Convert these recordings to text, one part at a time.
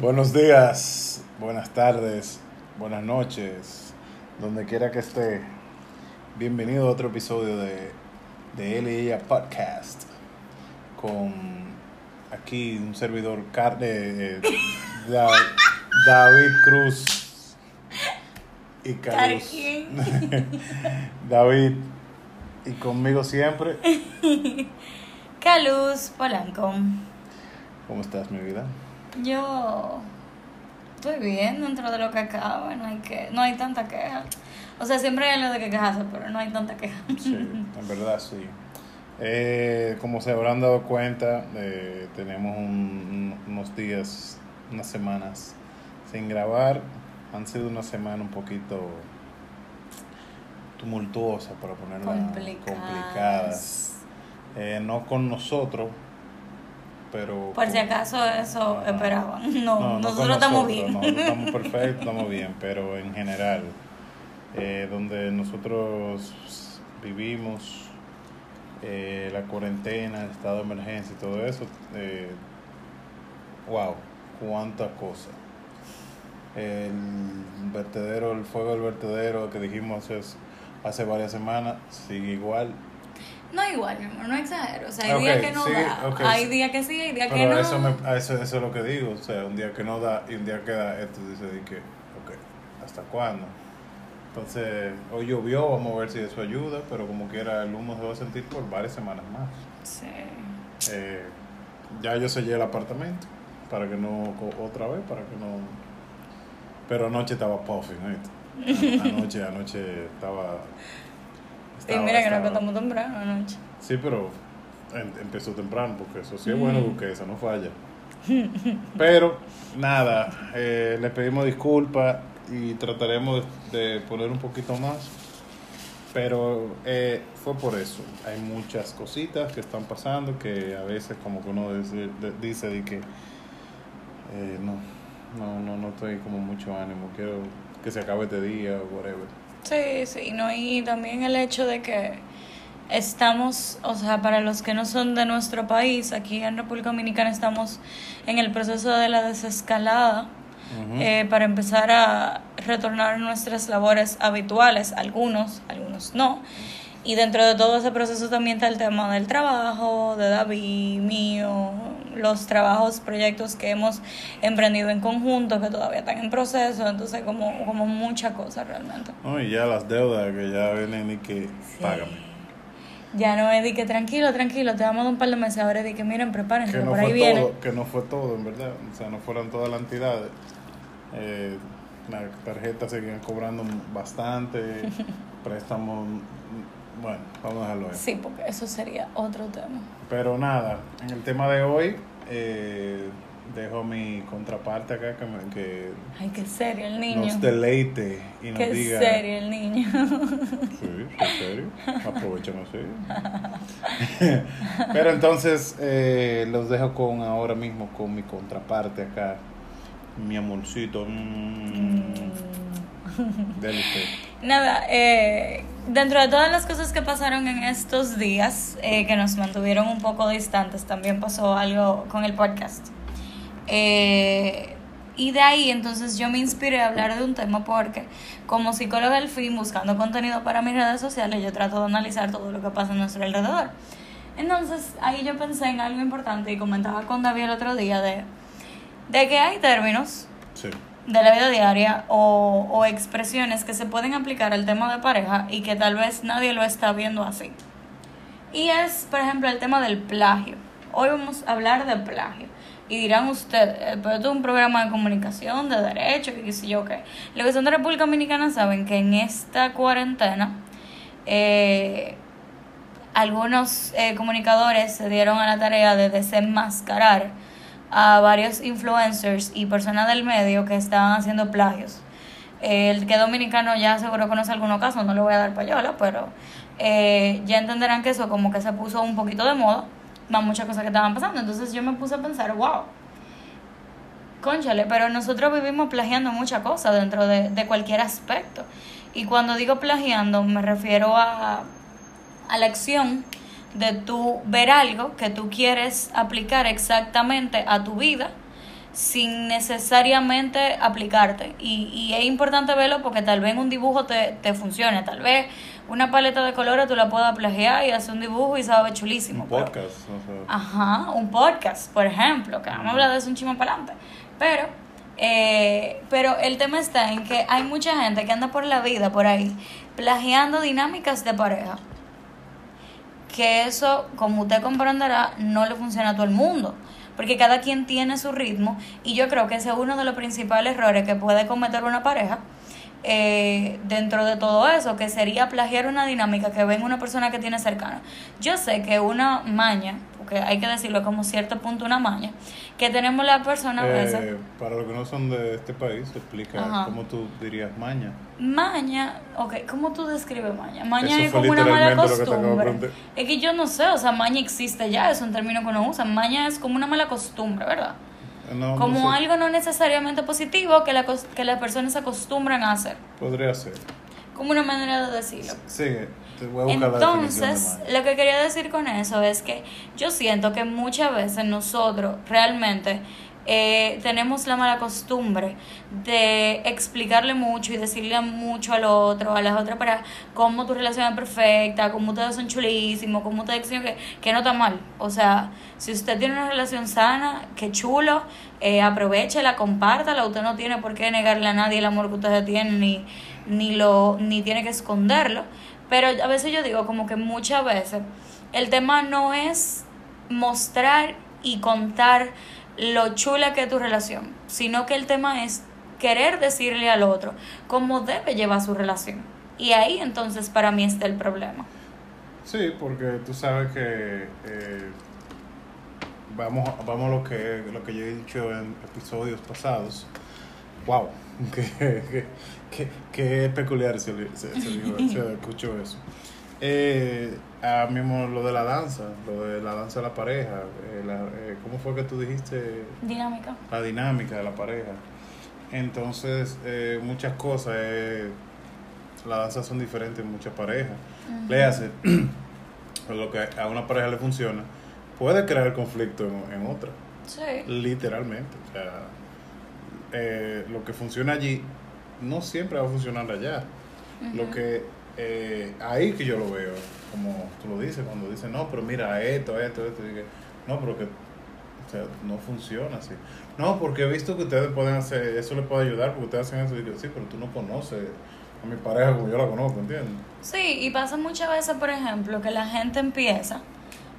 Buenos días, buenas tardes, buenas noches, donde quiera que esté. Bienvenido a otro episodio de, de Él y Ella Podcast con aquí un servidor Car eh, eh, Da- David Cruz y Carlos. David y conmigo siempre. Caluz Polanco. ¿Cómo estás, mi vida? Yo estoy bien dentro de lo que cabe, no hay que, no hay tanta queja. O sea, siempre hay algo de que quejarse, pero no hay tanta queja. Sí, en verdad sí. Eh, como se habrán dado cuenta, eh, tenemos un- un- unos días, unas semanas sin grabar. Han sido una semana un poquito tumultuosa, para ponerla Complicadas. complicadas. Eh, no con nosotros, pero... Por si acaso eso esperaban. No, no, no nosotros estamos bien. estamos perfectos, estamos bien, pero en general, eh, donde nosotros vivimos, eh, la cuarentena, el estado de emergencia y todo eso, eh, wow, cuánta cosa. El vertedero, el fuego del vertedero que dijimos hace, hace varias semanas, sigue igual. No igual, mi amor, no exagero. O sea, hay Ok, días que no sí, da. hay días que sí, hay días que no. eso, me, eso, eso es lo que digo, o sea, un día que no da y un día que da, esto dice que, ok, ¿hasta cuándo? Entonces, hoy llovió, vamos a ver si eso ayuda, pero como quiera el humo se va a sentir por varias semanas más. Sí. Eh, ya yo sellé el apartamento, para que no, co- otra vez, para que no... Pero anoche estaba puffing. An- Anoche, anoche estaba... Y mira que nos contamos temprano anoche. Sí, pero em- empezó temprano, porque eso sí es bueno, porque eso no falla. Pero, nada, eh, le pedimos disculpas y trataremos de, poner un poquito más. Pero eh, fue por eso. Hay muchas cositas que están pasando que a veces como que uno dice, dice de que eh, no, no, no, no estoy como mucho ánimo, quiero que se acabe este día o whatever. Sí, sí, no, y también el hecho de que estamos, o sea, para los que no son de nuestro país, aquí en República Dominicana estamos en el proceso de la desescalada eh, para empezar a retornar nuestras labores habituales, algunos, algunos no. Y dentro de todo ese proceso también está el tema del trabajo, de David, mío, los trabajos, proyectos que hemos emprendido en conjunto, que todavía están en proceso, entonces como, como mucha cosa realmente. No, y ya las deudas que ya vienen y que págame. Ya no es de que tranquilo, tranquilo, te damos un par de meses ahora es de que miren, prepárense, que no por ahí viene. todo, que no fue todo en verdad, o sea, no fueron todas las entidades. Eh, las tarjetas seguían cobrando bastante, préstamos, bueno, vamos a dejarlo ahí. Sí, porque eso sería otro tema. Pero nada, en el tema de hoy eh, dejo mi contraparte acá que, me- que Ay, qué serio el niño. nos deleite y nos Qué diga. serio el niño. Sí, en serio. Aprovechen así. Pero entonces eh, los dejo con ahora mismo con mi contraparte acá, mi amorcito. Mm, usted. Nada, eh, dentro de todas las cosas que pasaron en estos días, eh, que nos mantuvieron un poco distantes, también pasó algo con el podcast. Eh, y de ahí entonces yo me inspiré a hablar de un tema porque como psicóloga al fin, buscando contenido para mis redes sociales, yo trato de analizar todo lo que pasa a nuestro alrededor. Entonces ahí yo pensé en algo importante y comentaba con David el otro día de, de que hay términos Sí. De la vida diaria o, o expresiones que se pueden aplicar al tema de pareja y que tal vez nadie lo está viendo así. Y es, por ejemplo, el tema del plagio. Hoy vamos a hablar de plagio. Y dirán ustedes, eh, pero esto es un programa de comunicación, de derecho, que qué sé yo qué. Los que son de República Dominicana saben que en esta cuarentena eh, algunos eh, comunicadores se dieron a la tarea de desenmascarar a varios influencers y personas del medio que estaban haciendo plagios. El que dominicano ya seguro conoce algunos casos, no le voy a dar payola, pero eh, ya entenderán que eso como que se puso un poquito de moda, más muchas cosas que estaban pasando. Entonces yo me puse a pensar, wow, conchale, pero nosotros vivimos plagiando muchas cosas dentro de, de cualquier aspecto. Y cuando digo plagiando me refiero a, a la acción de tú ver algo que tú quieres aplicar exactamente a tu vida sin necesariamente aplicarte. Y, y es importante verlo porque tal vez un dibujo te, te funcione, tal vez una paleta de colores tú la puedas plagiar y hacer un dibujo y sabe chulísimo. Un pero- podcast. o sea, Ajá, un podcast, por ejemplo, que vamos a hablar de eso un chimo para adelante. Pero, eh, pero el tema está en que hay mucha gente que anda por la vida, por ahí, plagiando dinámicas de pareja. Que eso, como usted comprenderá, no le funciona a todo el mundo. Porque cada quien tiene su ritmo y yo creo que ese es uno de los principales errores que puede cometer una pareja eh, dentro de todo eso, que sería plagiar una dinámica que ven una persona que tiene cercana. Yo sé que una maña, porque hay que decirlo como cierto punto una maña, que tenemos la persona a veces. eh, para los que no son de este país, explica Ajá. cómo tú dirías maña. Maña, ok, ¿cómo tú describes maña? Maña Eso es como una mala que costumbre. preguntar. Es que yo no sé, o sea, maña existe ya, es un término que uno usa. Maña es como una mala costumbre, ¿verdad? No, no como sé, algo no necesariamente positivo que, la, que las personas se acostumbran a hacer. Podría ser. Como una manera de decirlo. Sigue, Entonces, lo que quería decir con eso es que yo siento que muchas veces nosotros realmente eh, tenemos la mala costumbre de explicarle mucho y decirle mucho al otro, a las otras para cómo tu relación es perfecta, cómo ustedes son chulísimos, cómo ustedes dicen que, que no está mal. O sea, si usted tiene una relación sana, qué chulo, eh, aprovechela, compártala, usted no tiene por qué negarle a nadie el amor que ustedes tienen ni, ni, lo, ni tiene que esconderlo. Pero a veces yo digo como que muchas veces el tema no es mostrar y contar lo chula que es tu relación, sino que el tema es querer decirle al otro cómo debe llevar su relación. Y ahí entonces para mí está el problema. Sí, porque tú sabes que eh, vamos, vamos a lo que, lo que yo he dicho en episodios pasados. Wow, que, que, que, que peculiar se, se, se dijo- se escuchó eso. Eh, ah, mismo lo de la danza, lo de la danza de la pareja, eh, la- eh, ¿cómo fue que tú dijiste? Dinámica. la dinámica de la pareja. Entonces, eh, muchas cosas, eh, las danzas son diferentes en muchas parejas. Le hace lo que a una pareja le funciona, puede crear conflicto en, en otra, Sí. literalmente. O sea, eh, lo que funciona allí no siempre va a funcionar allá. Lo que eh, ahí que yo lo veo, como tú lo dices, cuando dices, no, pero mira esto, esto, esto, y no, pero que o sea, no funciona así. No, porque he visto que ustedes pueden hacer, eso le puede ayudar, porque ustedes hacen eso. Y digo, sí, pero tú no conoces a mi pareja como yo la conozco, ¿entiendes? Sí, y pasa muchas veces, por ejemplo, que la gente empieza,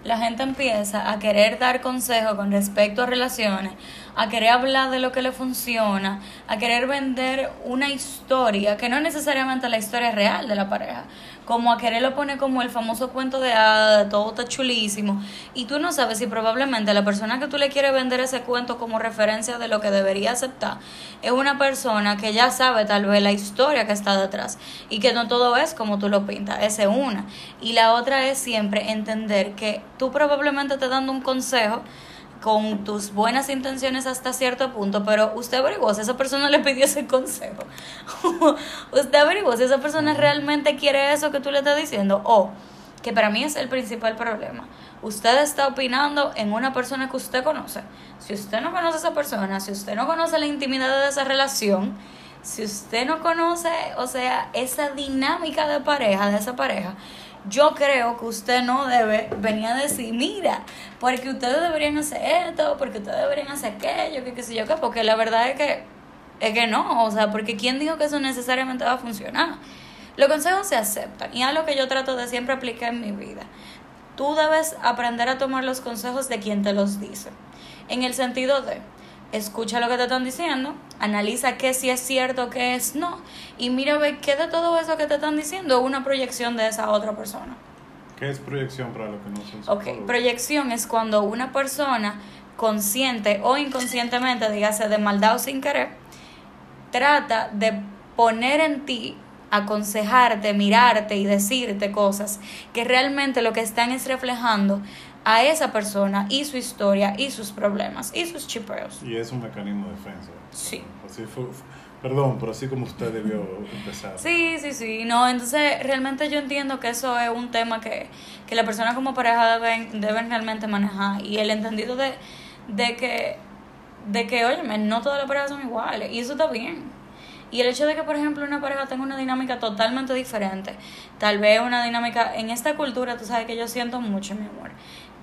la gente empieza a querer dar consejos con respecto a relaciones, a querer hablar de lo que le funciona, a querer vender una historia que no es necesariamente la historia real de la pareja, como a quererlo poner como el famoso cuento de de todo está chulísimo, y tú no sabes si probablemente la persona que tú le quieres vender ese cuento como referencia de lo que debería aceptar es una persona que ya sabe tal vez la historia que está detrás y que no todo es como tú lo pintas, esa es una. Y la otra es siempre entender que tú probablemente te dando un consejo con tus buenas intenciones hasta cierto punto, pero usted averiguó si esa persona le pidió ese consejo. usted averiguó si esa persona realmente quiere eso que tú le estás diciendo o que para mí es el principal problema. Usted está opinando en una persona que usted conoce. Si usted no conoce a esa persona, si usted no conoce la intimidad de esa relación, si usted no conoce, o sea, esa dinámica de pareja, de esa pareja, yo creo que usted no debe venir a decir, mira, porque ustedes deberían hacer esto, porque ustedes deberían hacer aquello, que qué sé yo qué, porque la verdad es que, es que no, o sea, porque ¿quién dijo que eso necesariamente va a funcionar? Los consejos se aceptan y es lo que yo trato de siempre aplicar en mi vida. Tú debes aprender a tomar los consejos de quien te los dice. En el sentido de, escucha lo que te están diciendo, analiza qué sí es cierto, qué es no, y mira ve qué de todo eso que te están diciendo es una proyección de esa otra persona. ¿Qué es proyección para los que no son Ok, psicólogos? proyección es cuando una persona consciente o inconscientemente, dígase de maldad o sin querer, trata de poner en ti, aconsejarte, mirarte y decirte cosas que realmente lo que están es reflejando a esa persona y su historia y sus problemas y sus chipeos. Y es un mecanismo de defensa. Sí. Así fue, perdón, pero así como usted debió empezar. Sí, sí, sí, no, entonces realmente yo entiendo que eso es un tema que, que la persona como pareja deben, deben realmente manejar y el entendido de, de que de que, oye, no todas las parejas son iguales y eso está bien. Y el hecho de que, por ejemplo, una pareja tenga una dinámica totalmente diferente, tal vez una dinámica en esta cultura, tú sabes que yo siento mucho, mi amor,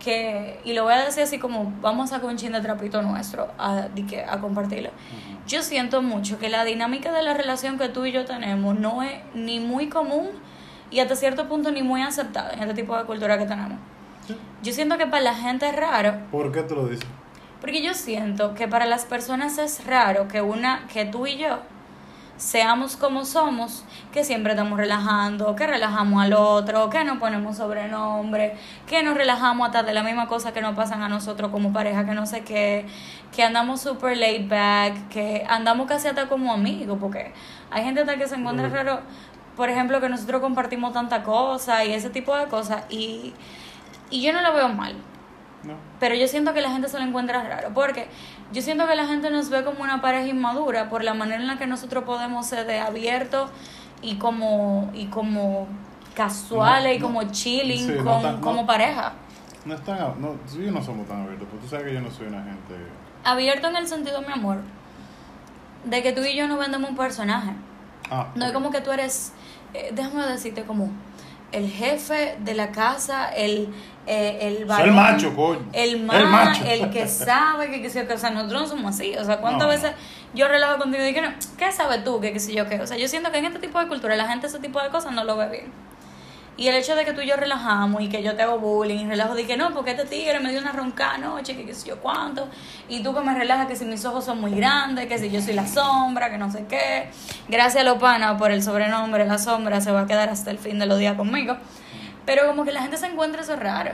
que, y lo voy a decir así como, vamos a con chin de trapito nuestro a, a compartirlo. Yo siento mucho que la dinámica de la relación que tú y yo tenemos no es ni muy común y hasta cierto punto ni muy aceptada en este tipo de cultura que tenemos. Yo siento que para la gente es raro. ¿Por qué tú lo dices? Porque yo siento que para las personas es raro que una que tú y yo seamos como somos, que siempre estamos relajando, que relajamos al otro, que no ponemos sobrenombre, que nos relajamos hasta de la misma cosa que nos pasan a nosotros como pareja, que no sé qué, que andamos super laid back, que andamos casi hasta como amigos, porque hay gente hasta que se encuentra raro, por ejemplo, que nosotros compartimos tanta cosa y ese tipo de cosas, y, y yo no lo veo mal. Pero yo siento que la gente se lo encuentra raro, porque yo siento que la gente nos ve como una pareja inmadura por la manera en la que nosotros podemos ser de abiertos y como, y como casuales y como chilling como pareja. No están, no, yo no somos tan abiertos, porque tú sabes que yo no soy una gente... Abierto en el sentido, mi amor, de que tú y yo no vendemos un personaje. Ah, no es como que tú eres, eh, déjame decirte como el jefe de la casa, el, eh, el varón, el macho, coño. El, macho. el que sabe que, que, que, o sea, nosotros no somos así. O sea, ¿cuántas veces yo relajo contigo y digo, no, ¿qué sabes tú? Que qué sé yo qué. O sea, yo siento que en este tipo de cultura la gente ese tipo de cosas no lo ve bien. Y el hecho de que tú y yo relajamos y que yo te hago bullying y relajo de que no, porque este tigre me dio una ronca anoche, que qué sé yo cuánto, y tú que me relajas que si mis ojos son muy grandes, que si yo soy la sombra, que no sé qué. Gracias a Lopana por el sobrenombre, la sombra se va a quedar hasta el fin de los días conmigo. Pero como que la gente se encuentra eso raro.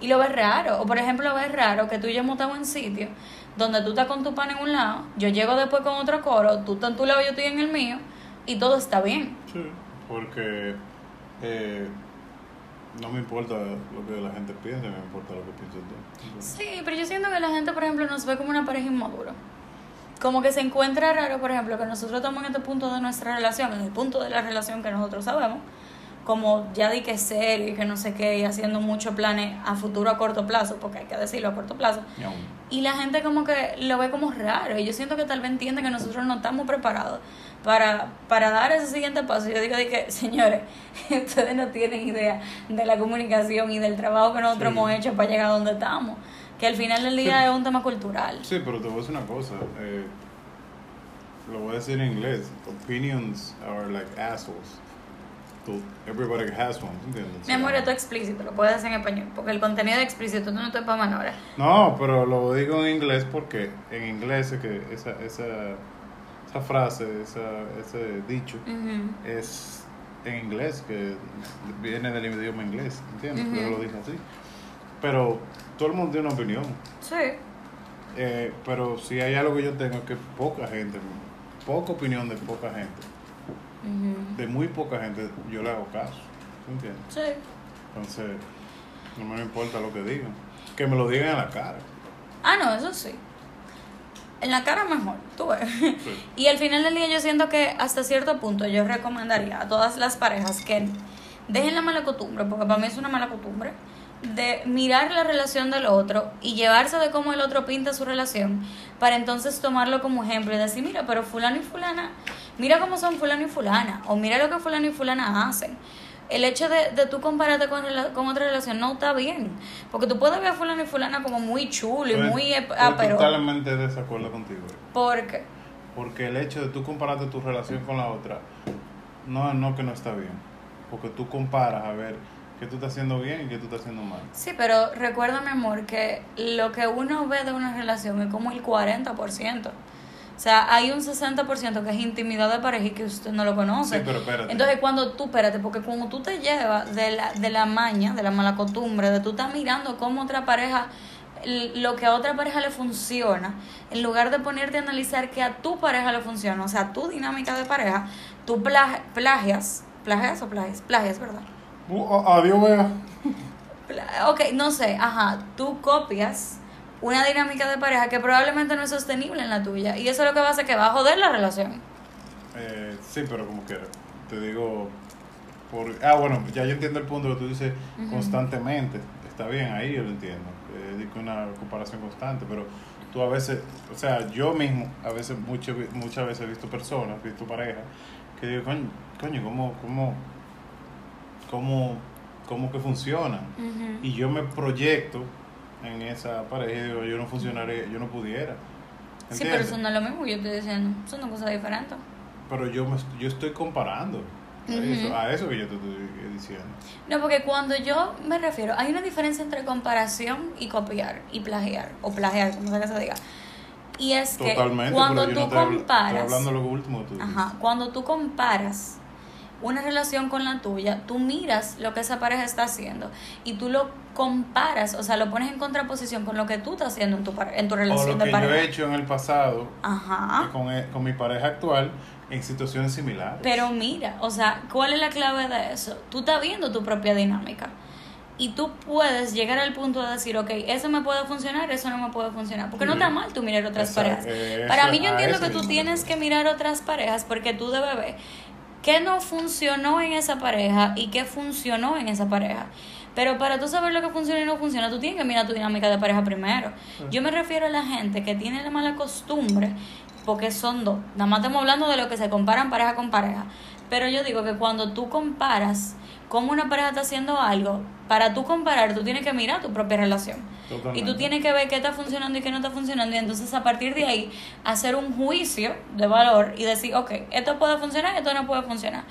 Y lo ves raro. O por ejemplo, lo ves raro que tú y yo hemos estado en sitio donde tú estás con tu pan en un lado, yo llego después con otro coro, tú estás en tu lado, yo estoy en el mío, y todo está bien. Sí, porque eh, no me importa lo que la gente piense, me importa lo que pienses tú. Sí, pero yo siento que la gente, por ejemplo, nos ve como una pareja inmadura. Como que se encuentra raro, por ejemplo, que nosotros estamos en este punto de nuestra relación, en el punto de la relación que nosotros sabemos, como ya di que serio y que no sé qué, y haciendo muchos planes a futuro a corto plazo, porque hay que decirlo a corto plazo. Y la gente como que lo ve como raro, y yo siento que tal vez entiende que nosotros no estamos preparados para, para dar ese siguiente paso. Yo digo que, señores, ustedes no tienen idea de la comunicación y del trabajo que nosotros hemos hecho para llegar a donde estamos. Que al final del día es un tema cultural. Sí, pero te voy a decir una cosa. Eh, lo voy a decir en inglés. Opinions are like assholes. Everybody has one, ¿entiendes? Mi amor, esto es explícito, lo puedes hacer en español, porque el contenido es explícito, no te para ahora. No, pero lo digo en inglés porque en inglés es que esa, esa esa frase, esa, ese dicho, es en inglés, que viene del idioma inglés, ¿entiendes? Pero lo digo así. Pero todo el mundo tiene una opinión. Sí. Eh, pero si hay algo que yo tengo es que poca gente, poca opinión de poca gente, de muy poca gente, yo le hago caso. ¿Entiendes? Sí. Entonces, no me importa lo que digan. Que me lo digan en la cara. Ah, no, eso sí en la cara mejor, tú ves. Y al final del día yo siento que hasta cierto punto yo recomendaría a todas las parejas que dejen la mala costumbre, porque para mí es una mala costumbre, de mirar la relación del otro y llevarse de cómo el otro pinta su relación, para entonces tomarlo como ejemplo y decir, mira, pero fulano y fulana, mira cómo son fulano y fulana, o mira lo que fulano y fulana hacen el hecho de, de tú compararte con, con otra relación no está bien. Porque tú puedes ver a fulano y fulana como muy chulo y pues, muy... Ah, pero... totalmente desacuerdo contigo. ¿Por qué? Porque el hecho de tú compararte tu relación con la otra, no, no que no está bien. Porque tú comparas a ver qué tú estás haciendo bien y qué tú estás haciendo mal. Sí, pero recuerda, mi amor, que lo que uno ve de una relación es como el 40%. O sea, hay un 60% que es intimidad de pareja y que usted no lo conoce. Sí, pero espérate. Entonces, cuando tú, espérate, porque cuando tú te llevas de la, de la maña, de la mala costumbre, de tú estás mirando cómo otra pareja, lo que a otra pareja le funciona, en lugar de ponerte a analizar que a tu pareja le funciona, o sea, tu dinámica de pareja, tú plagias, plagias o plagias, plagias, ¿verdad? Uh, adiós, vea. Ok, no sé, ajá, tú copias una dinámica de pareja que probablemente no es sostenible en la tuya. Y eso es lo que va a hacer que va a joder la relación. Eh, sí, pero como quiera. Te digo. Por, ah, bueno, ya yo entiendo el punto que tú dices constantemente. Está bien, ahí yo lo entiendo. Eh, una comparación constante, pero tú a veces, o sea, yo mismo, a veces, mucho, muchas veces he visto personas, he visto parejas, que digo, coño, coño ¿cómo, cómo, cómo, cómo que funciona? Y yo me proyecto en esa pareja y digo, yo no funcionaría, yo no pudiera. Sí, pero ¿Entiendes? eso no es lo mismo yo estoy diciendo. Son dos cosas diferentes. Pero yo, me, yo estoy comparando. a Ujú. eso, a eso que yo te estoy diciendo. No, porque cuando yo me refiero, hay una diferencia entre comparación y copiar y plagiar, o plagiar, como sea que se diga. Y es que cuando tú no comparas, hablando de lo último tú ajá, cuando tú comparas una relación con la tuya, tú miras lo que esa pareja está haciendo y tú lo comparas, o sea, lo pones en contraposición con lo que tú estás haciendo en tu, en tu O relación lo de que yo he hecho en el pasado Ajá. con, e- con mi pareja actual en situaciones similares. Pero mira, o sea, ¿cuál es la clave de eso? Tú estás viendo tu propia dinámica. Y tú puedes llegar al punto de decir, ok, eso me puede funcionar, eso no me puede funcionar. Porque no está mal tú mirar otras Exacto, parejas. Para mí yo entiendo que tú tienes que mirar otras parejas porque tú debes ver qué no funcionó en esa pareja y qué funcionó en esa pareja. Pero para tú saber lo que funciona y no funciona, tú tienes que mirar tu dinámica de pareja primero. Yo me refiero a la gente que tiene la mala costumbre, porque son dos. Nada más estamos hablando de lo que se comparan pareja con pareja. Pero yo digo que cuando tú comparas cómo una pareja está haciendo algo, para tú comparar, tú tienes que mirar tu propia relación. Y tú tienes que ver qué está funcionando y qué no está funcionando. Y entonces a partir de ahí hacer un juicio de valor y decir, ok, esto puede funcionar, esto no puede funcionar.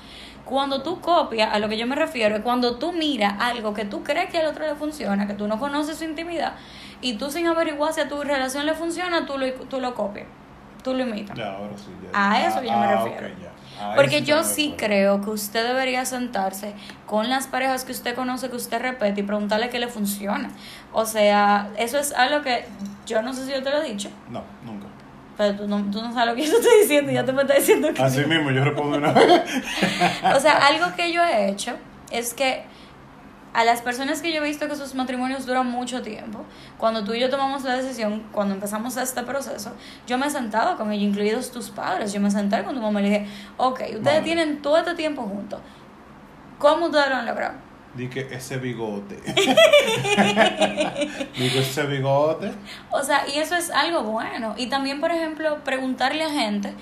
Cuando tú copias, a lo que yo me refiero, es cuando tú miras algo que tú crees que al otro le funciona, que tú no conoces su intimidad, y tú sin averiguar si a tu relación le funciona, tú lo, tú lo copias, tú lo imitas. Ya, ahora sí. ya. A eso yo me Ah, refiero. ya. Porque yo sí creo que usted debería sentarse con las parejas que usted conoce, que usted repete y preguntarle qué le funciona. O sea, eso es algo que yo no sé si yo te lo he dicho, No, nunca. pero tú no, tú no sabes lo que yo te estoy diciendo y ya te me estás diciendo que Así sí. mismo, yo respondo una vez. O sea, algo que yo he hecho es que a las personas que yo he visto que sus matrimonios duran mucho tiempo, cuando tú y yo tomamos la decisión, cuando empezamos este proceso, yo me he sentado con ellos, incluidos tus padres, yo me senté con tu mamá y le dije, ok, ustedes tienen todo este tiempo juntos, ¿cómo ustedes lo han logrado? Di que ese bigote. Digo, ese bigote. O sea, y eso es algo bueno. Y también, por ejemplo, preguntarle a gente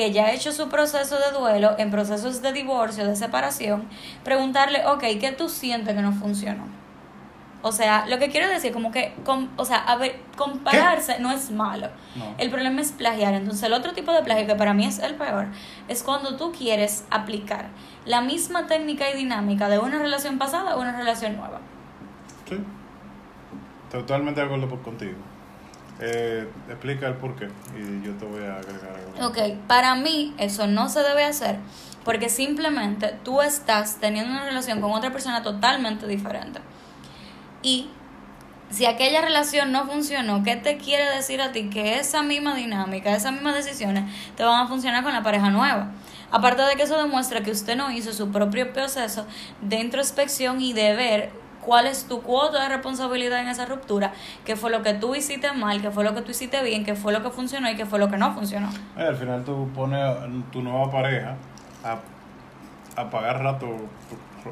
que ya ha hecho su proceso de duelo, en procesos de divorcio, de separación, preguntarle, ok, ¿qué tú sientes que no funcionó? O sea, lo que quiero decir, como que, com- o sea, a ver, compararse no es malo. No. El problema es plagiar. Entonces, el otro tipo de plagio, que para mí es el peor, es cuando tú quieres aplicar la misma técnica y dinámica de una relación pasada a una relación nueva. Sí. Totalmente de acuerdo contigo. Eh, explica el por qué y yo te voy a agregar algo. Ok, para mí eso no se debe hacer porque simplemente tú estás teniendo una relación con otra persona totalmente diferente. Y si aquella relación no funcionó, ¿qué te quiere decir a ti? Que esa misma dinámica, esas mismas decisiones te van a funcionar con la pareja nueva. Aparte de que eso demuestra que usted no hizo su propio proceso de introspección y de ver cuál es tu cuota de responsabilidad en esa ruptura, qué fue lo que tú hiciste mal, qué fue lo que tú hiciste bien, qué fue lo que funcionó y qué fue lo que no funcionó. Eh, al final tú pones a tu nueva pareja a, a pagar rato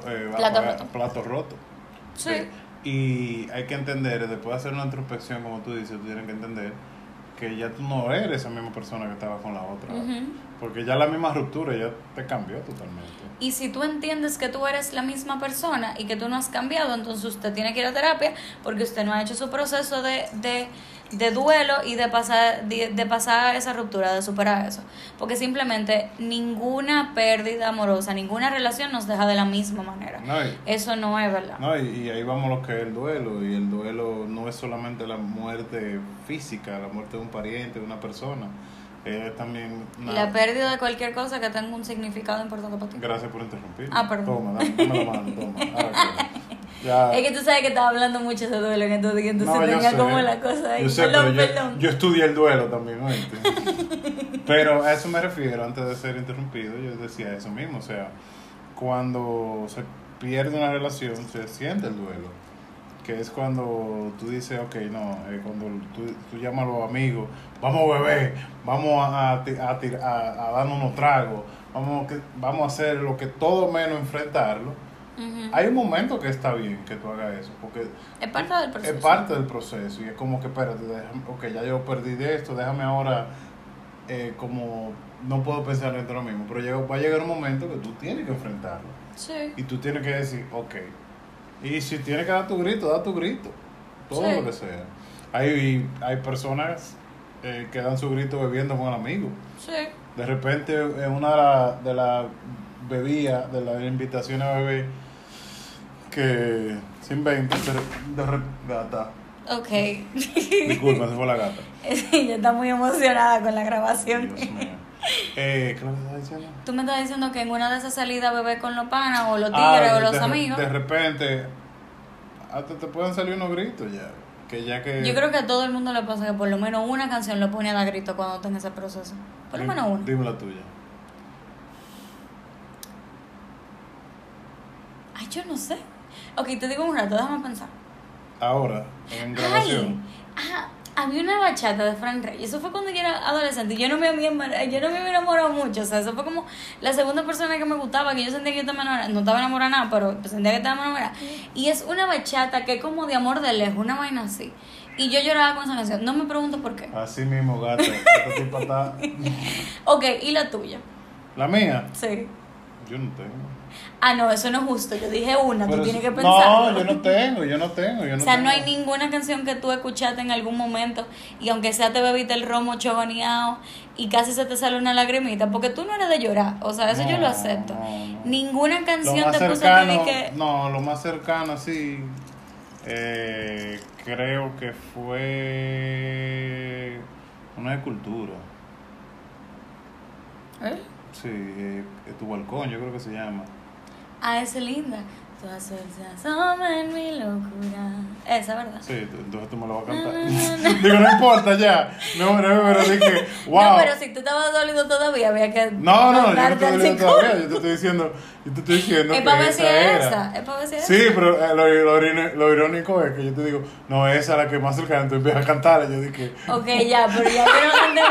eh, a Plato pagar roto. plato roto. Sí. Eh, y hay que entender, después de hacer una introspección, como tú dices, tú tienes que entender que ya tú no eres esa misma persona que estaba con la otra. Ujú. Porque ya la misma ruptura ya te cambió totalmente. Y si tú entiendes que tú eres la misma persona y que tú no has cambiado, entonces usted tiene que ir a terapia porque usted no ha hecho su proceso de, de, de duelo y de pasar, de, de pasar esa ruptura, de superar eso. Porque simplemente ninguna pérdida amorosa, ninguna relación nos deja de la misma manera. No, y- Eso no es verdad. No, y, y ahí vamos lo que es el duelo. Y el duelo no es solamente la muerte física, la muerte de un pariente, de una persona. Es también una... La pérdida de cualquier cosa que tenga un significado importante para ti. Gracias por interrumpir. Ah, perdón. Toma, dame, dame la mano, toma. Ahora que- ya. Es que tú sabes que estaba hablando mucho de duelo en estos días, entonces No, tenía sé. como la cosa ahí. Yo sé, perdón, pero yo, estudié el duelo también, ¿oíste? pero a eso me refiero, antes de ser interrumpido, yo decía eso mismo, o sea, cuando se pierde una relación, se siente el duelo, que es cuando tú dices, ok, no, eh, cuando tú, tú llamas a los amigos, vamos a beber, vamos a, a, a, a- darnos unos tragos, vamos, que, vamos a hacer lo que todo menos enfrentarlo. Hay un momento que está bien que tú hagas eso, porque Es parte del proceso. es parte del proceso y es como que, espérate, déjame, ok, ya yo perdí de esto, déjame ahora, eh, como no puedo pensar de lo mismo, pero llega- va a llegar un momento que tú tienes que enfrentarlo Sí. y tú tienes que decir, ok, y si tienes que dar tu grito, da tu grito, todo Sí. lo que sea. Hay, hay personas eh, que dan su grito bebiendo con amigos. Sí. De repente, en una de las de la bebidas, de las invitaciones a beber, que se inventa, de, re- de re- gata. Ok. Disculpa, se fue la gata. Ella está muy emocionada con la grabación. Dios mío. Eh, ¿Qué que estás diciendo? Tú me estás diciendo que en una de esas salidas bebé con los panas o los Ah, tigres o los de, amigos. De repente, hasta te pueden salir unos gritos ya. Que ya que. Yo creo que a todo el mundo le pasa que por lo menos una canción lo pone a dar grito cuando está en ese proceso. Por lo menos una. Dime la tuya. Ay, yo no sé. Ok, te digo un rato, déjame pensar. Ahora, en grabación. Ay, ah, había una bachata de Frank Reyes. Eso fue cuando yo era adolescente. y Yo no me había enamorado, yo no me había enamorado mucho. O sea, eso fue como la segunda persona que me gustaba, que yo sentía que yo estaba enamorada. No estaba enamorada nada, pero sentía que estaba enamorada. Y es una bachata que es como de amor de lejos, una vaina así. Y yo lloraba con esa canción. No me pregunto por qué. Así mismo, tipa está. Ok, ¿y la tuya? La mía, Sí. yo no tengo. Ah, no, eso no es justo. Yo dije una, Pero tú tienes que pensar. No, yo no tengo, yo no tengo. Yo no O sea, no hay ninguna canción que tú escuchaste en algún momento y aunque sea te bebiste el romo chogoneado y casi se te sale una lagrimita, porque tú no eres de llorar, o sea, eso yo lo acepto. no. Ninguna canción te puso a que... no, lo más cercano así, eh, creo que fue una de cultura. ¿Eh? Sí, eh, tu balcón, yo creo que se llama. Ah, esa es linda. Todas se asoman mi locura. Esa, ¿verdad? Sí, entonces tú me lo vas a cantar. No, no, no. Digo, no importa ya. No, no, pero dije, wow. No, pero si tú estabas dolido todavía, había que... No, no, yo no estoy psicólogo. todavía, yo te estoy diciendo, yo te estoy diciendo Es para ver si esa es esa. Es para ver si es Sí, pero eh, lo, lo, irónico- lo irónico es que yo te digo, no, esa es la que más cercana, tú empiezas a cantarla. Yo dije, Ok, ya, pero ya yo no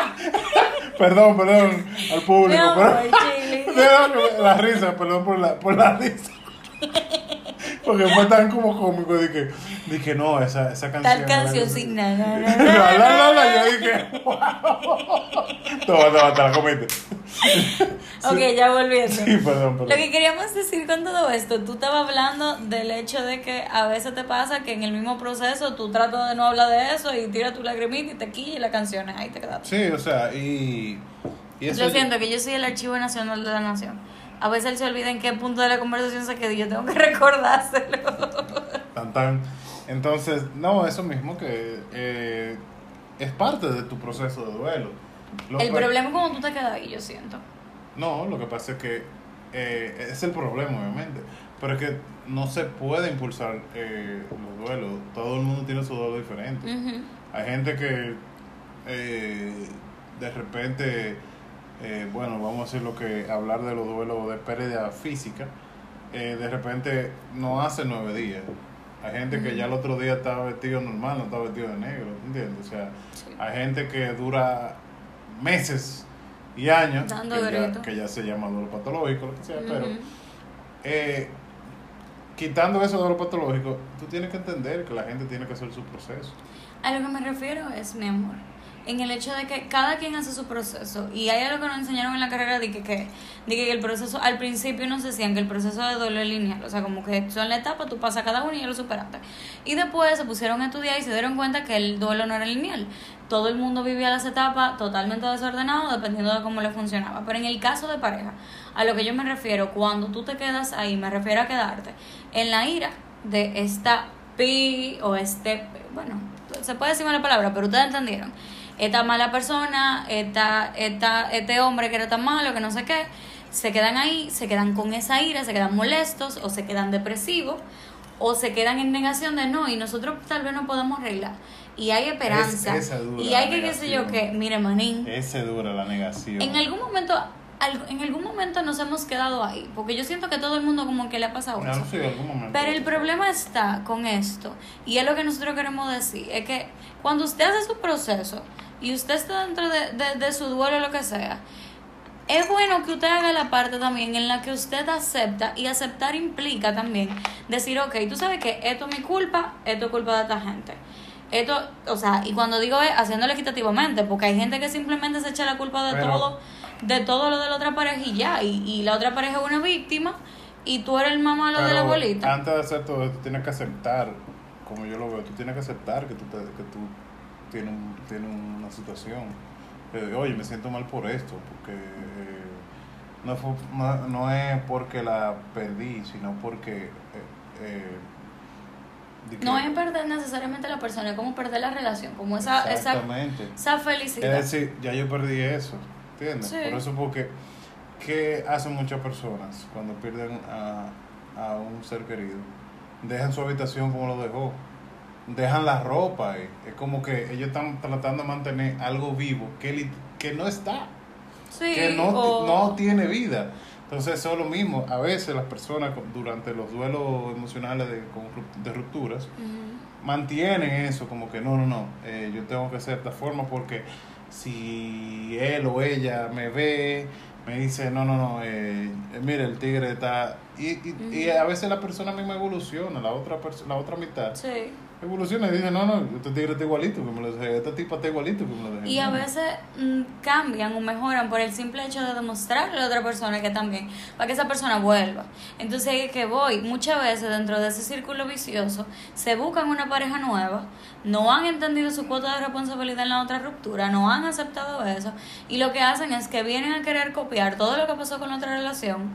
perdón, perdón al público. Perdón, la risa, perdón por la, por la risa. Porque fue tan como cómico, dije, dije no, esa, esa canción. Tal canción, sí, na, na, na, La, na, la, la, la, na. yo dije, wow. Toma, toma, te la comiste. Ok, ya volviendo. Sí, perdón, perdón. Lo que queríamos decir con todo esto, tú estabas hablando del hecho de que a veces te pasa que en el mismo proceso tú tratas de no hablar de eso y tiras tu lagrimita y te quilla y la canción ahí te quedas. Sí, o sea, y. y eso Lo siento, que yo soy el Archivo Nacional de la Nación. A veces él se olvida en qué punto de la conversación se quedó y yo tengo que recordárselo. Tan, tan. Entonces, no, eso mismo que eh, es parte de tu proceso de duelo. Lo El problema es cuando tú te quedas ahí, yo siento. No, lo que pasa es que eh, es el problema, obviamente. Pero es que no se puede impulsar eh, los duelos. Todo el mundo tiene su duelo diferente. Hay gente que eh, de repente, eh, bueno, vamos a decir lo que hablar de los duelos de pérdida física, eh, de repente no hace nueve días. Hay gente que ya el otro día estaba vestido normal, no estaba vestido de negro, ¿entiendes? O sea, Sí. hay gente que dura meses y años, que ya, que ya se llama duelo patológico, lo que sea, pero eh, quitando eso de lo patológico, tú tienes que entender que la gente tiene que hacer su proceso. A lo que me refiero es, mi amor, en el hecho de que cada quien hace su proceso. Y hay algo que nos enseñaron en la carrera de que, que, de que el proceso, al principio nos decían que el proceso de duelo es lineal. O sea, como que son la etapa, tú pasas cada uno y ya lo superaste. Y después se pusieron a estudiar y se dieron cuenta que el duelo no era lineal. Todo el mundo vivía las etapas totalmente desordenado dependiendo de cómo le funcionaba. Pero en el caso de pareja, a lo que yo me refiero, cuando tú te quedas ahí, me refiero a quedarte en la ira de esta pi o este, bueno, se puede decir mala palabra, pero ustedes entendieron. Esta mala persona, esta, esta, este hombre que era tan malo, que no sé qué, se quedan ahí, se quedan con esa ira, se quedan molestos o se quedan depresivos o se quedan en negación de no y nosotros tal vez no podemos arreglar. Y hay esperanza. Es- y hay que, qué sé yo, que, mire, manín, Ese dura la negación. en algún momento... En algún momento nos hemos quedado ahí, porque yo siento que todo el mundo como que le ha pasado No, eso. sí. Pero el problema está con esto, y es lo que nosotros queremos decir, es que cuando usted hace su proceso y usted está dentro de, de, de su duelo o lo que sea, es bueno que usted haga la parte también en la que usted acepta y aceptar implica también decir, ok, tú sabes que esto es mi culpa, esto es culpa de esta gente. Esto, o sea, y cuando digo es haciéndolo equitativamente, porque hay gente que simplemente se echa la culpa de todo, de todo lo de la otra pareja y ya, y, y la otra pareja es una víctima y tú eres el mamá lo de la abuelita. Antes de hacer todo esto, tienes que aceptar, como yo lo veo, tú tienes que aceptar que tú, te, que tú tienes, tienes una situación. Oye, me siento mal por esto, porque eh, no, fue, no, no, es porque la perdí, sino porque... Eh, eh no es perder necesariamente la persona, es como perder la relación, como esa, esa, esa felicidad. Es decir, ya yo perdí eso, ¿entiendes? Por eso porque, ¿qué hacen muchas personas cuando pierden a, a un ser querido? Dejan su habitación como lo dejó, dejan la ropa, ahí. es como que ellos están tratando de mantener algo vivo que, que no está, que no, no tiene vida. Entonces eso es lo mismo. A veces las personas durante los duelos emocionales de, de rupturas mantienen eso como que no, no, no, eh, yo tengo que ser de esta forma porque si él o ella me ve, me dice, no, no, no, eh, eh mire, el tigre está... Y, y, y, a veces la persona misma evoluciona, la otra, la otra mitad. Sí evoluciona y dice, no, no, este tigre está igualito que me lo dejé, esta tipa está igualito que me lo dejé. Y a veces mm, cambian o mejoran por el simple hecho de demostrarle a otra persona que también, para que esa persona vuelva. Entonces, que voy, muchas veces dentro de ese círculo vicioso, se buscan una pareja nueva, no han entendido su cuota de responsabilidad en la otra ruptura, no han aceptado eso, y lo que hacen es que vienen a querer copiar todo lo que pasó con la otra relación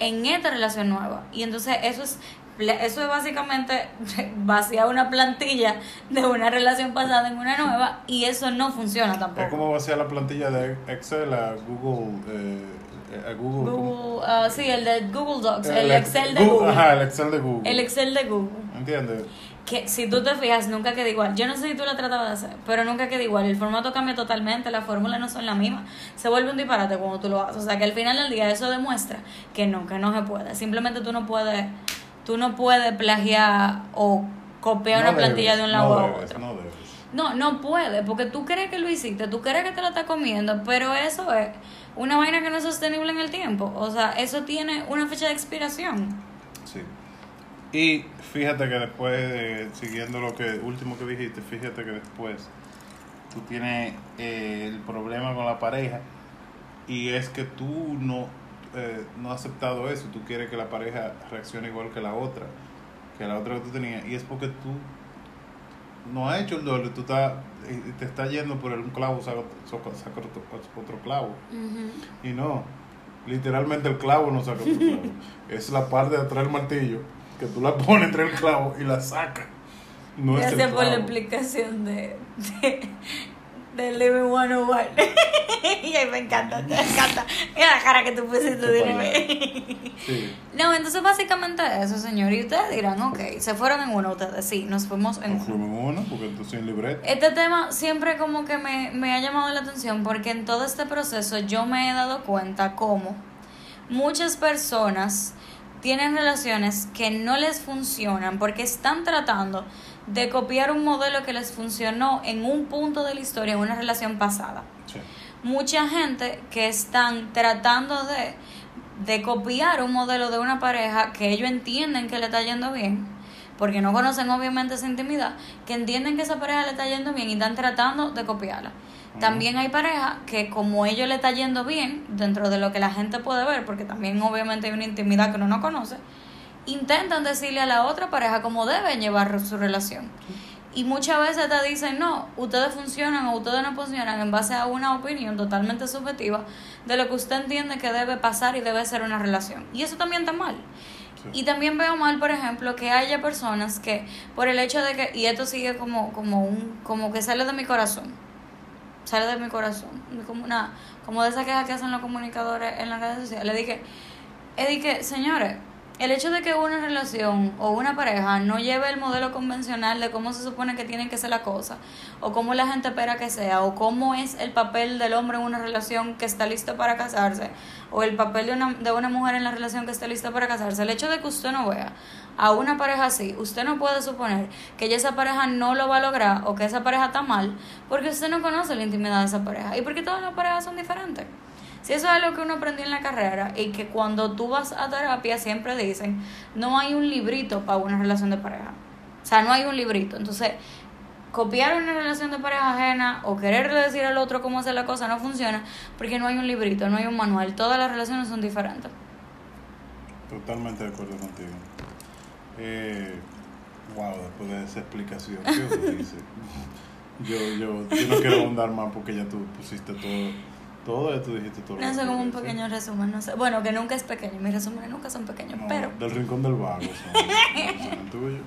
en esta relación nueva. Y entonces eso es eso es básicamente vaciar una plantilla de una relación pasada en una nueva y eso no funciona tampoco. Es como vaciar la plantilla de Excel a Google. Eh, a Google, Google uh, sí, el de Google Docs, el, Excel de Google, Ajá, el Excel de Google. El Excel de Google. ¿Entiendes? Que si tú te fijas, nunca queda igual. Yo no sé si tú lo tratabas de hacer, pero nunca queda igual. El formato cambia totalmente, las fórmulas no son las mismas. Se vuelve un disparate cuando tú lo haces. O sea que al final del día eso demuestra que no, que no se puede. Simplemente tú no puedes tú no puedes plagiar o copiar una plantilla de un lado a otro. No, no, no puede, porque tú crees que lo hiciste, tú crees que te lo estás comiendo, pero eso es una vaina que no es sostenible en el tiempo. O sea, eso tiene una fecha de expiración. Sí. Y fíjate que después, siguiendo lo que último que dijiste, fíjate que después tú tienes eh, el problema con la pareja y es que tú no eh, no has aceptado eso, tú quieres que la pareja reaccione igual que la otra, que la otra que tú tenías, y es porque tú no has hecho el doble, tú estás, te estás yendo por un clavo, saca, otro, clavo. Y no, literalmente el clavo no saca otro clavo. es la parte de atrás del martillo, que tú la pones entre el clavo y la sacas. No Gracias por la explicación de, de Living 101. y ahí me encanta, me encanta. Mira la cara que tú pusiste de sí. No, entonces básicamente eso, señor. Y ustedes dirán, ok, se fueron en uno ustedes. Sí, nos fuimos en nos fuimos en uno, porque entonces en libreto. Este tema siempre como que me, me ha llamado la atención porque en todo este proceso yo me he dado cuenta cómo muchas personas tienen relaciones que no les funcionan porque están tratando de copiar un modelo que les funcionó en un punto de la historia, en una relación pasada. Mucha gente que están tratando de, de copiar un modelo de una pareja que ellos entienden que le está yendo bien, porque no conocen obviamente esa intimidad, que entienden que esa pareja le está yendo bien y están tratando de copiarla. También hay parejas que como ellos le está yendo bien, dentro de lo que la gente puede ver, porque también obviamente hay una intimidad que uno no conoce, intentan decirle a la otra pareja cómo deben llevar su relación. Y muchas veces te dicen, no, ustedes funcionan o ustedes no funcionan en base a una opinión totalmente subjetiva de lo que usted entiende que debe pasar y debe ser una relación. Y eso también está mal. Y también veo mal, por ejemplo, que haya personas que por el hecho de que, y esto sigue como, como, un, como que sale de mi corazón, sale de mi corazón, como, una, como de esa queja que hacen los comunicadores en las redes sociales, le dije, dije, señores, el hecho de que una relación o una pareja no lleve el modelo convencional de cómo se supone que tiene que ser la cosa, o cómo la gente espera que sea, o cómo es el papel del hombre en una relación que está listo para casarse, o el papel de una, de una mujer en la relación que está lista para casarse, el hecho de que usted no vea a una pareja así, usted no puede suponer que esa pareja no lo va a lograr o que esa pareja está mal, porque usted no conoce la intimidad de esa pareja y porque todas las parejas son diferentes. Si eso es lo que uno aprendió en la carrera y que cuando tú vas a terapia siempre dicen, no hay un librito para una relación de pareja. O sea, no hay un librito. Entonces, copiar una relación de pareja ajena o quererle decir al otro cómo hacer la cosa no funciona porque no hay un librito, no hay un manual. Todas las relaciones son diferentes. Totalmente de acuerdo contigo. Eh, wow, después de esa explicación. Yo, yo, yo no quiero ahondar más porque ya tú pusiste todo, todo tú dijiste todo. No sé, como un pequeño resumen, no sé. Bueno, que nunca es pequeño, mis resúmenes nunca son pequeños, No, pero... Del rincón del vago. son.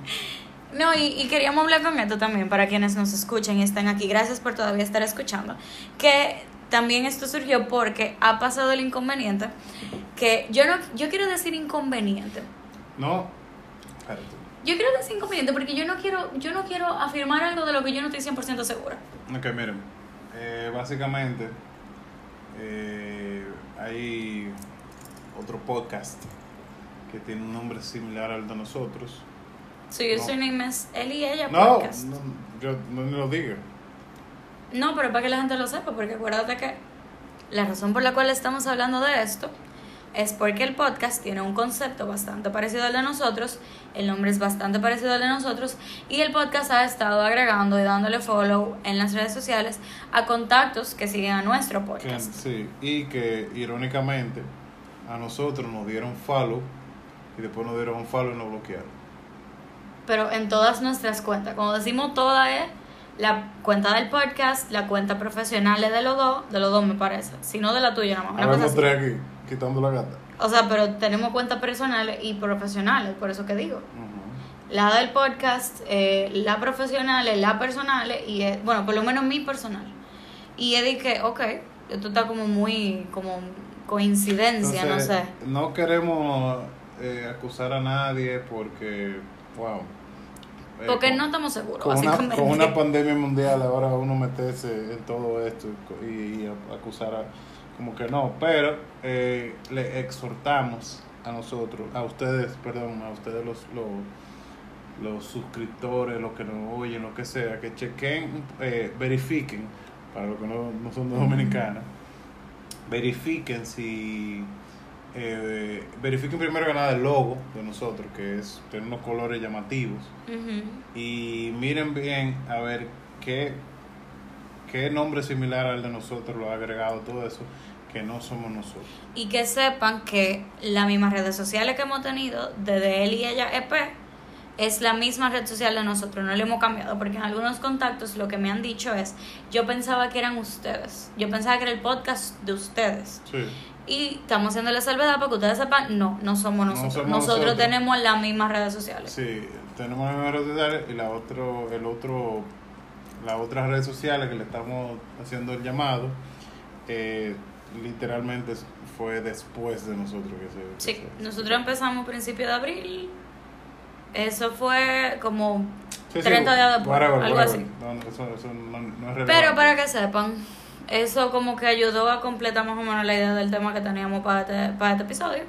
No, y, y queríamos hablar con esto también para quienes nos escuchen y están aquí. Gracias por todavía estar escuchando. Que también esto surgió porque ha pasado el inconveniente que yo no yo quiero decir inconveniente. No, espérate. Yo quiero decir inconveniente porque yo no quiero yo no quiero afirmar algo de lo que yo no estoy 100% segura. Ok, miren, eh, básicamente eh, hay otro podcast que tiene un nombre similar al de nosotros. Su No. username es él y ella No, podcast. no, yo no lo digo. No, pero para que la gente lo sepa, porque acuérdate que la razón por la cual estamos hablando de esto es porque el podcast tiene un concepto bastante parecido al de nosotros, el nombre es bastante parecido al de nosotros y el podcast ha estado agregando y dándole follow en las redes sociales a contactos que siguen a nuestro podcast. sí, y que irónicamente a nosotros nos dieron follow y después nos dieron follow y nos bloquearon. Pero en todas nuestras cuentas, como decimos toda es la cuenta del podcast, la cuenta profesional es de los dos, de los dos me parece, si no de la tuya nada más. una cosa así. aquí, quitando la gata. O sea, pero tenemos cuentas personales y profesionales, por eso que digo. La del podcast, eh, la profesional, la personal y, bueno, por lo menos mi personal. Y he dicho, ok, esto está como muy, como coincidencia, Entonces, no sé. No queremos eh, acusar a nadie porque, wow. eh, Porque con- no estamos seguros, con una, básicamente. con una pandemia mundial ahora uno meterse en todo esto y, y acusar a como que no pero eh, le exhortamos a nosotros a ustedes perdón a ustedes los los, los suscriptores los que nos oyen lo que sea que chequen eh, verifiquen para los que no, no son de dominicana verifiquen si eh, verifiquen primero que nada el logo de nosotros que es tiene unos colores llamativos y miren bien a ver qué, qué nombre similar al de nosotros lo ha agregado todo eso, que no somos nosotros. Y que sepan que las mismas redes sociales que hemos tenido, desde él y ella EP, es la misma red social de nosotros, no le hemos cambiado, porque en algunos contactos lo que me han dicho es, yo pensaba que eran ustedes, yo pensaba que era el podcast de ustedes. Sí. Y estamos haciendo la salvedad para que ustedes sepan, no, no somos No nosotros. somos nosotros, nosotros. tenemos las mismas redes sociales. Sí, tenemos las mismas redes sociales y la otro, el otro, las otras redes sociales que le estamos haciendo el llamado, eh, literalmente fue después de nosotros que se... Sí, que se- nosotros empezamos a principios de abril. Eso fue como Sí, sí, 30 días después, whatever, algo whatever. así. No, eso, eso no, no es. Pero para que sepan, eso como que ayudó a completar más o menos la idea del tema que teníamos para este, para este episodio.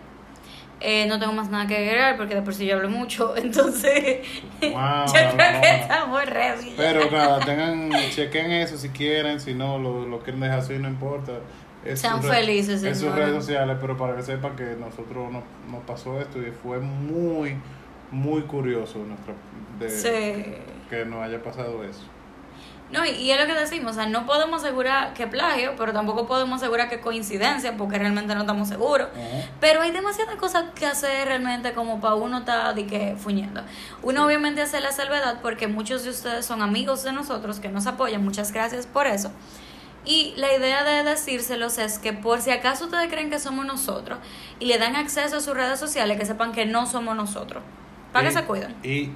Eh, no tengo más nada que agregar porque de por sí yo hablo mucho, entonces Wow, yo creo wow. que estamos ready. Pero nada, tengan, chequen eso si quieren, si no, lo, lo quieren dejar así, no importa. Sean felices, Es sus redes sociales, pero para que sepan que nosotros nos, nos pasó esto y fue muy, muy curioso nuestra, de, Sí. que nos haya pasado eso. No, y, y es lo que decimos, o sea, no podemos asegurar que plagio, pero tampoco podemos asegurar que coincidencia, porque realmente no estamos seguros. Pero hay demasiadas cosas que hacer realmente como para uno estar de que fuñendo. Uno obviamente hace la salvedad porque muchos de ustedes son amigos de nosotros que nos apoyan, muchas gracias por eso. Y la idea de decírselos es que por si acaso ustedes creen que somos nosotros y le dan acceso a sus redes sociales, que sepan que no somos nosotros. Para que se cuiden. Y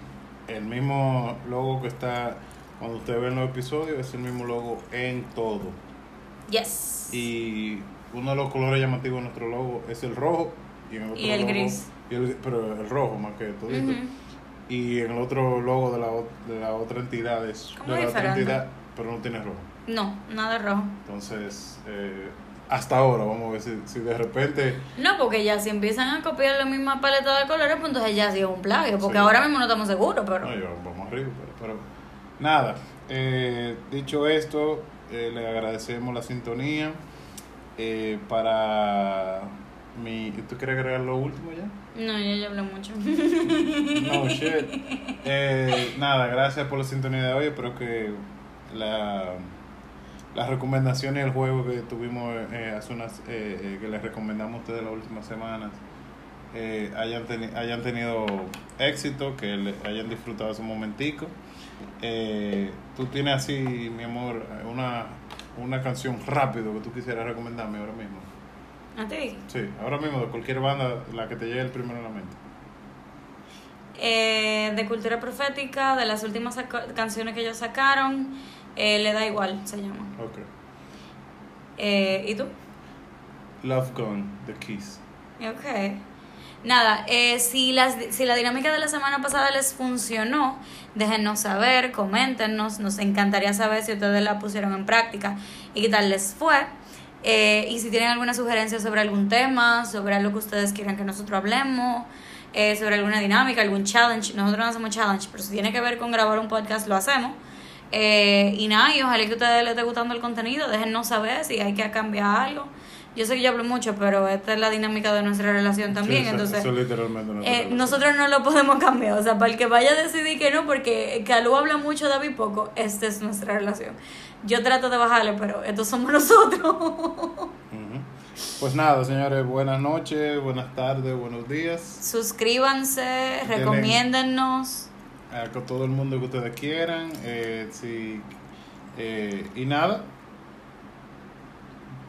el mismo logo que está, cuando usted ve los episodios, es el mismo logo en todo. Yes. Y uno de los colores llamativos de nuestro logo es el rojo y, en el, otro Y el logo- gris. y el- pero el rojo más que todo. Y en el otro logo de la, de la otra entidad es Como de la otra diferente. entidad, pero no tiene rojo. No, nada rojo. Entonces, eh, hasta ahora, vamos a ver si, si de repente. No, porque ya si empiezan a copiar la misma paleta de colores, pues entonces ya sí es un plagio. Porque Sí. ahora mismo no estamos seguros, pero. No, yo, vamos arriba, pero, pero nada. eh, dicho esto, eh, le agradecemos la sintonía Eh, para mi... ¿Tú quieres agregar lo último ya? No, yo ya hablé mucho. No, shit. Eh, nada, gracias por la sintonía de hoy. Espero que la, las recomendaciones del juego que tuvimos eh, hace unas, eh, eh, que les recomendamos a ustedes las últimas semanas, eh, hayan, teni- hayan tenido éxito, que le hayan disfrutado su momentico. Tú tienes así, mi amor, una, una canción rápido que tú quisieras recomendarme ahora mismo. ¿A ti? Sí, ahora mismo de cualquier banda, la que te llegue el primero a la mente. Eh, de cultura profética, de las últimas canciones que ellos sacaron, eh, Le da igual, se llama. Ok. Eh, ¿Y tú? Love Gone, The Kiss. Ok. Nada, eh, si, las, si la dinámica de la semana pasada les funcionó, déjennos saber, coméntenos, nos encantaría saber si ustedes la pusieron en práctica y qué tal les fue. Eh, y si tienen alguna sugerencia sobre algún tema, sobre algo que ustedes quieran que nosotros hablemos, eh, sobre alguna dinámica, algún challenge, nosotros no hacemos challenge, pero si tiene que ver con grabar un podcast, lo hacemos. Eh, y nada, y ojalá que a ustedes les esté gustando el contenido, déjennos saber si hay que cambiar algo. Yo sé que yo hablo mucho, pero esta es la dinámica de nuestra relación también, Sí, eso- entonces eso literalmente no eh, nosotros no lo podemos cambiar. O sea, para el que vaya a decidir que no, porque Calú habla mucho, David poco, esta es nuestra relación. Yo trato de bajarle, pero estos somos nosotros. Pues nada, señores, buenas noches, buenas tardes, buenos días. Suscríbanse, recomiéndennos. Eh, a todo el mundo que ustedes quieran. Eh, eh, y nada,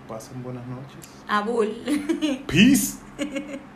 pasen buenas noches. Abul. Peace.